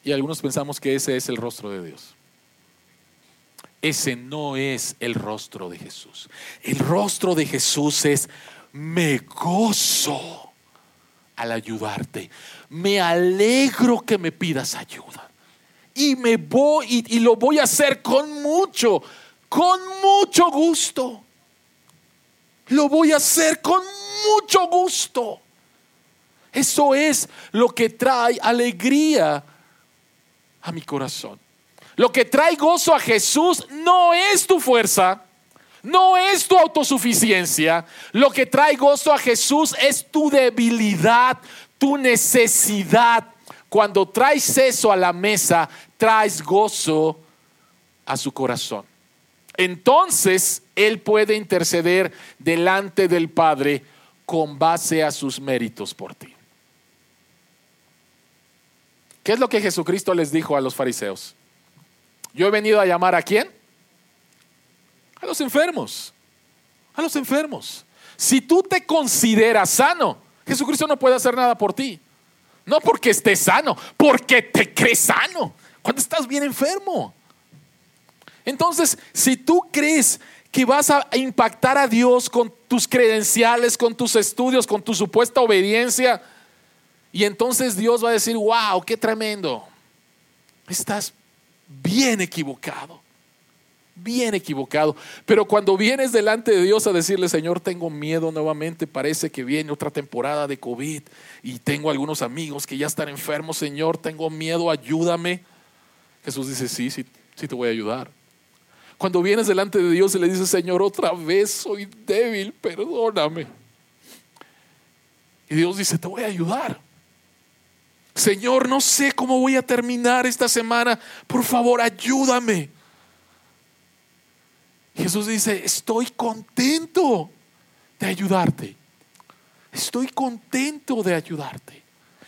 Y algunos pensamos que ese es el rostro de Dios. Ese no es el rostro de Jesús. El rostro de Jesús es, me gozo al ayudarte. Me alegro que me pidas ayuda. Y me voy y, lo voy a hacer con mucho, con mucho gusto. Lo voy a hacer con mucho gusto. Eso es lo que trae alegría a mi corazón. Lo que trae gozo a Jesús no es tu fuerza, no es tu autosuficiencia. Lo que trae gozo a Jesús es tu debilidad, tu necesidad. Cuando traes eso a la mesa, traes gozo a su corazón. Entonces Él puede interceder delante del Padre con base a sus méritos por ti. ¿Qué es lo que Jesucristo les dijo a los fariseos? Yo he venido a llamar a quién? A los enfermos. A los enfermos. Si tú te consideras sano, Jesucristo no puede hacer nada por ti. No porque estés sano, porque te crees sano. Cuando estás bien enfermo. Entonces, si tú crees que vas a impactar a Dios con tus credenciales, con tus estudios, con tu supuesta obediencia, y entonces Dios va a decir, wow, qué tremendo. Estás bien equivocado, bien equivocado. Pero cuando vienes delante de Dios a decirle, Señor, tengo miedo nuevamente, parece que viene otra temporada de COVID y tengo algunos amigos que ya están enfermos, Señor, tengo miedo, ayúdame. Jesús dice, sí, sí, sí te voy a ayudar. Cuando vienes delante de Dios y le dices, Señor, otra vez soy débil, perdóname. Y Dios dice, te voy a ayudar. Señor, no sé cómo voy a terminar esta semana. Por favor, ayúdame. Jesús dice, estoy contento de ayudarte. Estoy contento de ayudarte.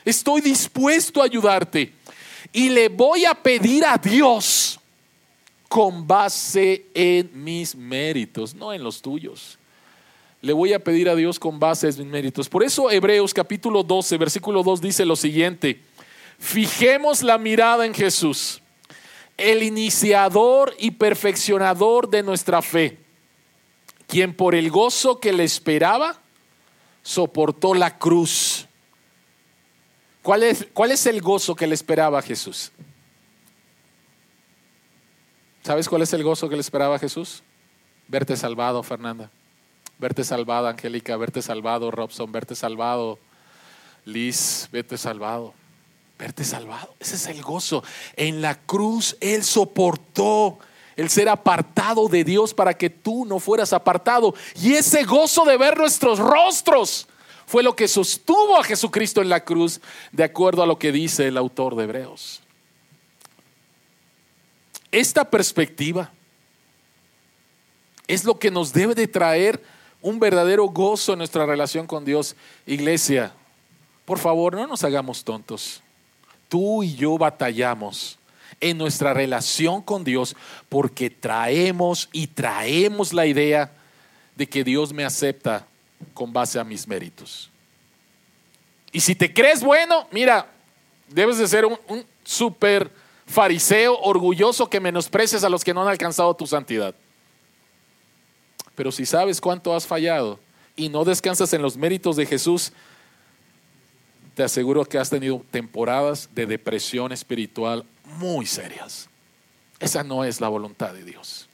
Estoy dispuesto a ayudarte. Y le voy a pedir a Dios con base en mis méritos, no en los tuyos. Le voy a pedir a Dios con base en mis méritos. Por eso Hebreos capítulo 12, versículo 2 dice lo siguiente. Fijemos la mirada en Jesús, el iniciador y perfeccionador de nuestra fe, quien por el gozo que le esperaba, soportó la cruz. ¿Cuál es, cuál es el gozo que le esperaba a Jesús? ¿Sabes cuál es el gozo que le esperaba a Jesús? Verte salvado, Fernanda. Verte salvado, Angélica. Verte salvado, Robson. Verte salvado, Liz. Verte salvado. Verte salvado. Ese es el gozo. En la cruz Él soportó el ser apartado de Dios para que tú no fueras apartado. Y ese gozo de ver nuestros rostros fue lo que sostuvo a Jesucristo en la cruz, de acuerdo a lo que dice el autor de Hebreos esta perspectiva es lo que nos debe de traer un verdadero gozo en nuestra relación con Dios. Iglesia, por favor, no nos hagamos tontos. Tú y yo batallamos en nuestra relación con Dios porque traemos y traemos la idea de que Dios me acepta con base a mis méritos. Y si te crees bueno, mira, debes de ser un, un súper fariseo orgulloso que menosprecies a los que no han alcanzado tu santidad. Pero si sabes cuánto has fallado y no descansas en los méritos de Jesús, te aseguro que has tenido temporadas de depresión espiritual muy serias. Esa no es la voluntad de Dios.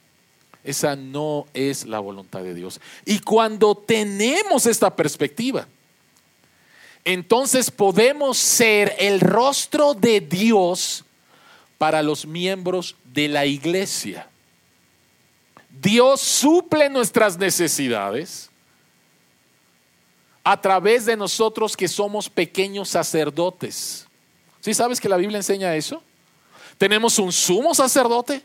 Esa no es la voluntad de Dios. Y cuando tenemos esta perspectiva, entonces podemos ser el rostro de Dios para los miembros de la iglesia. Dios suple nuestras necesidades a través de nosotros que somos pequeños sacerdotes. ¿Sí sabes que la Biblia enseña eso? Tenemos un sumo sacerdote,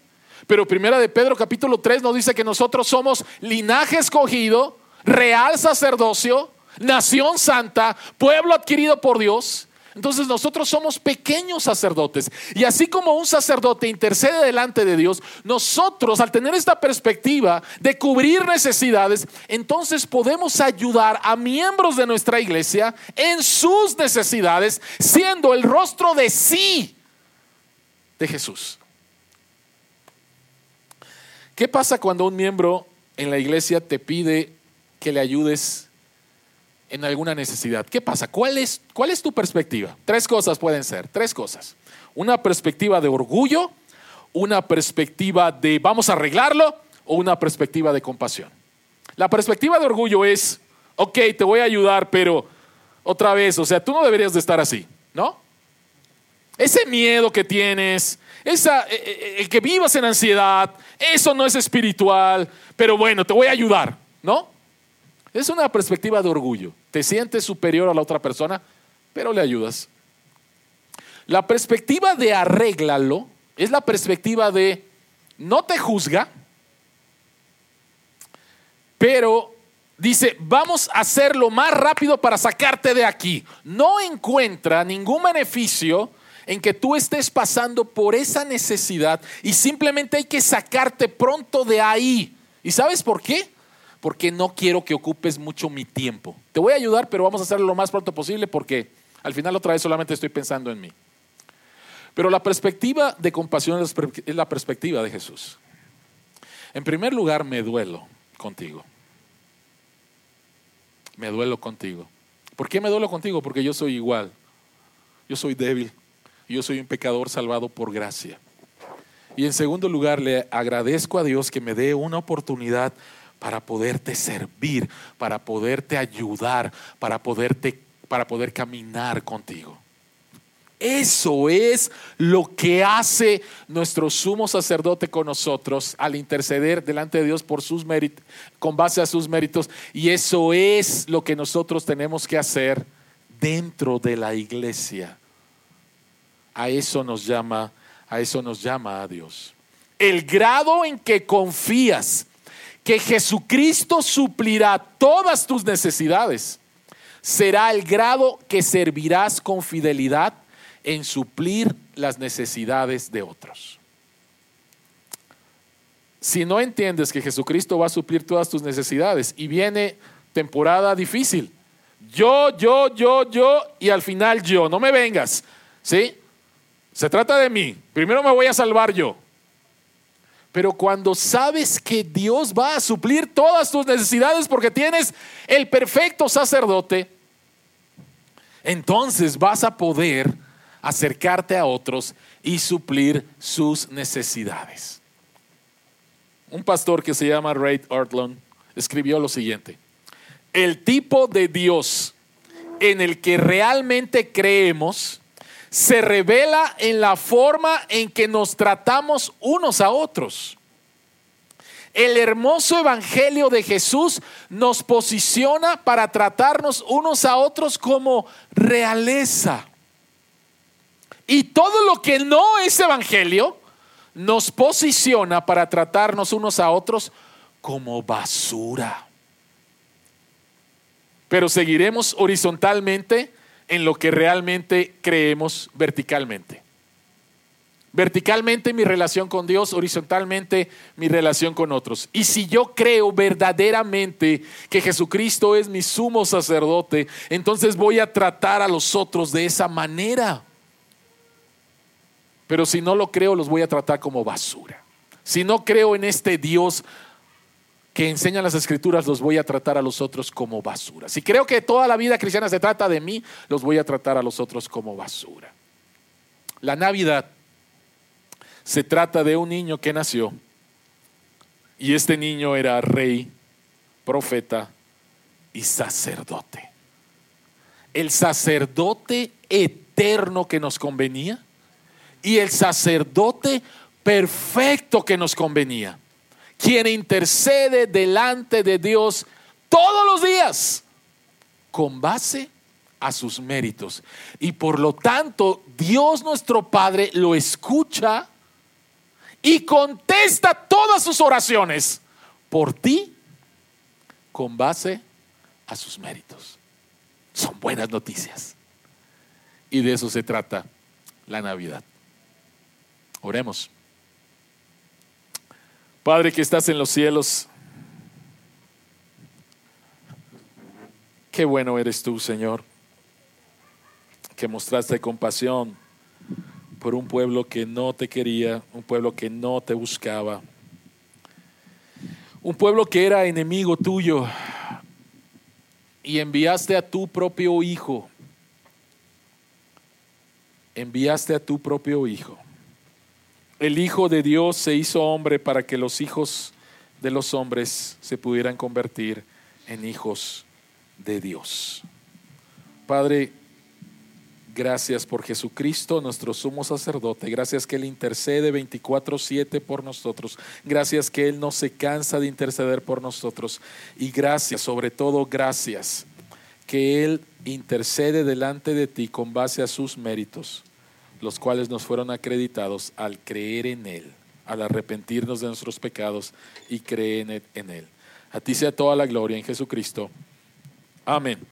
pero primera de Pedro capítulo 3 nos dice que nosotros somos linaje escogido, real sacerdocio, nación santa, pueblo adquirido por Dios Entonces nosotros somos pequeños sacerdotes. Y así como un sacerdote intercede delante de Dios, nosotros al tener esta perspectiva de cubrir necesidades, entonces podemos ayudar a miembros de nuestra iglesia en sus necesidades, siendo el rostro de sí de Jesús. ¿Qué pasa cuando un miembro en la iglesia te pide que le ayudes en alguna necesidad. ¿Qué pasa? ¿Cuál es, ¿Cuál es tu perspectiva? Tres cosas pueden ser, tres cosas. Una perspectiva de orgullo, una perspectiva de vamos a arreglarlo o una perspectiva de compasión. La perspectiva de orgullo es, ok, te voy a ayudar, pero otra vez, o sea, tú no deberías de estar así, ¿no? Ese miedo que tienes, esa, eh, eh, el que vivas en ansiedad, eso no es espiritual, pero bueno, te voy a ayudar, ¿no? Es una perspectiva de orgullo. Te sientes superior a la otra persona, pero le ayudas. La perspectiva de arréglalo es la perspectiva de no te juzga, pero dice, vamos a hacerlo más rápido para sacarte de aquí. No encuentra ningún beneficio en que tú estés pasando por esa necesidad y simplemente hay que sacarte pronto de ahí. ¿Y sabes por qué? Porque no quiero que ocupes mucho mi tiempo. Te voy a ayudar, pero vamos a hacerlo lo más pronto posible porque al final otra vez solamente estoy pensando en mí. Pero la perspectiva de compasión es la perspectiva de Jesús. En primer lugar, me duelo contigo. Me duelo contigo. ¿Por qué me duelo contigo? Porque yo soy igual. Yo soy débil. Yo soy un pecador salvado por gracia. Y en segundo lugar, le agradezco a Dios que me dé una oportunidad para poderte servir, para poderte ayudar, para, poderte, para poder caminar contigo. Eso es lo que hace nuestro sumo sacerdote con nosotros al interceder delante de Dios por sus méritos, con base a sus méritos. Y eso es lo que nosotros tenemos que hacer dentro de la iglesia. A eso nos llama, a eso nos llama a Dios. El grado en que confías que Jesucristo suplirá todas tus necesidades, será el grado que servirás con fidelidad en suplir las necesidades de otros. Si no entiendes que Jesucristo va a suplir todas tus necesidades y viene temporada difícil, yo, yo, yo, yo y al final yo, no me vengas, ¿sí? Se trata de mí, primero me voy a salvar yo. Pero cuando sabes que Dios va a suplir todas tus necesidades porque tienes el perfecto sacerdote, entonces vas a poder acercarte a otros y suplir sus necesidades. Un pastor que se llama Ray Ortlund escribió lo siguiente, el tipo de Dios en el que realmente creemos se revela en la forma en que nos tratamos unos a otros. El hermoso evangelio de Jesús nos posiciona para tratarnos unos a otros como realeza. Y todo lo que no es evangelio nos posiciona para tratarnos unos a otros como basura. Pero seguiremos horizontalmente en lo que realmente creemos verticalmente. Verticalmente mi relación con Dios, horizontalmente mi relación con otros. Y si yo creo verdaderamente que Jesucristo es mi sumo sacerdote, entonces voy a tratar a los otros de esa manera. Pero si no lo creo, los voy a tratar como basura. Si no creo en este Dios que enseñan las escrituras, los voy a tratar a los otros como basura. Si creo que toda la vida cristiana se trata de mí, los voy a tratar a los otros como basura. La Navidad se trata de un niño que nació y este niño era rey, profeta y sacerdote. El sacerdote eterno que nos convenía y el sacerdote perfecto que nos convenía quien intercede delante de Dios todos los días con base a sus méritos. Y por lo tanto, Dios nuestro Padre lo escucha y contesta todas sus oraciones por ti con base a sus méritos. Son buenas noticias. Y de eso se trata la Navidad. Oremos. Padre que estás en los cielos, qué bueno eres tú, Señor, que mostraste compasión por un pueblo que no te quería, un pueblo que no te buscaba, un pueblo que era enemigo tuyo y enviaste a tu propio hijo, enviaste a tu propio hijo el Hijo de Dios se hizo hombre para que los hijos de los hombres se pudieran convertir en hijos de Dios. Padre, gracias por Jesucristo, nuestro sumo sacerdote. Gracias que Él intercede 24/7 por nosotros. Gracias que Él no se cansa de interceder por nosotros. Y gracias, sobre todo gracias, que Él intercede delante de ti con base a sus méritos los cuales nos fueron acreditados al creer en Él, al arrepentirnos de nuestros pecados y creer en Él. A ti sea toda la gloria en Jesucristo. Amén.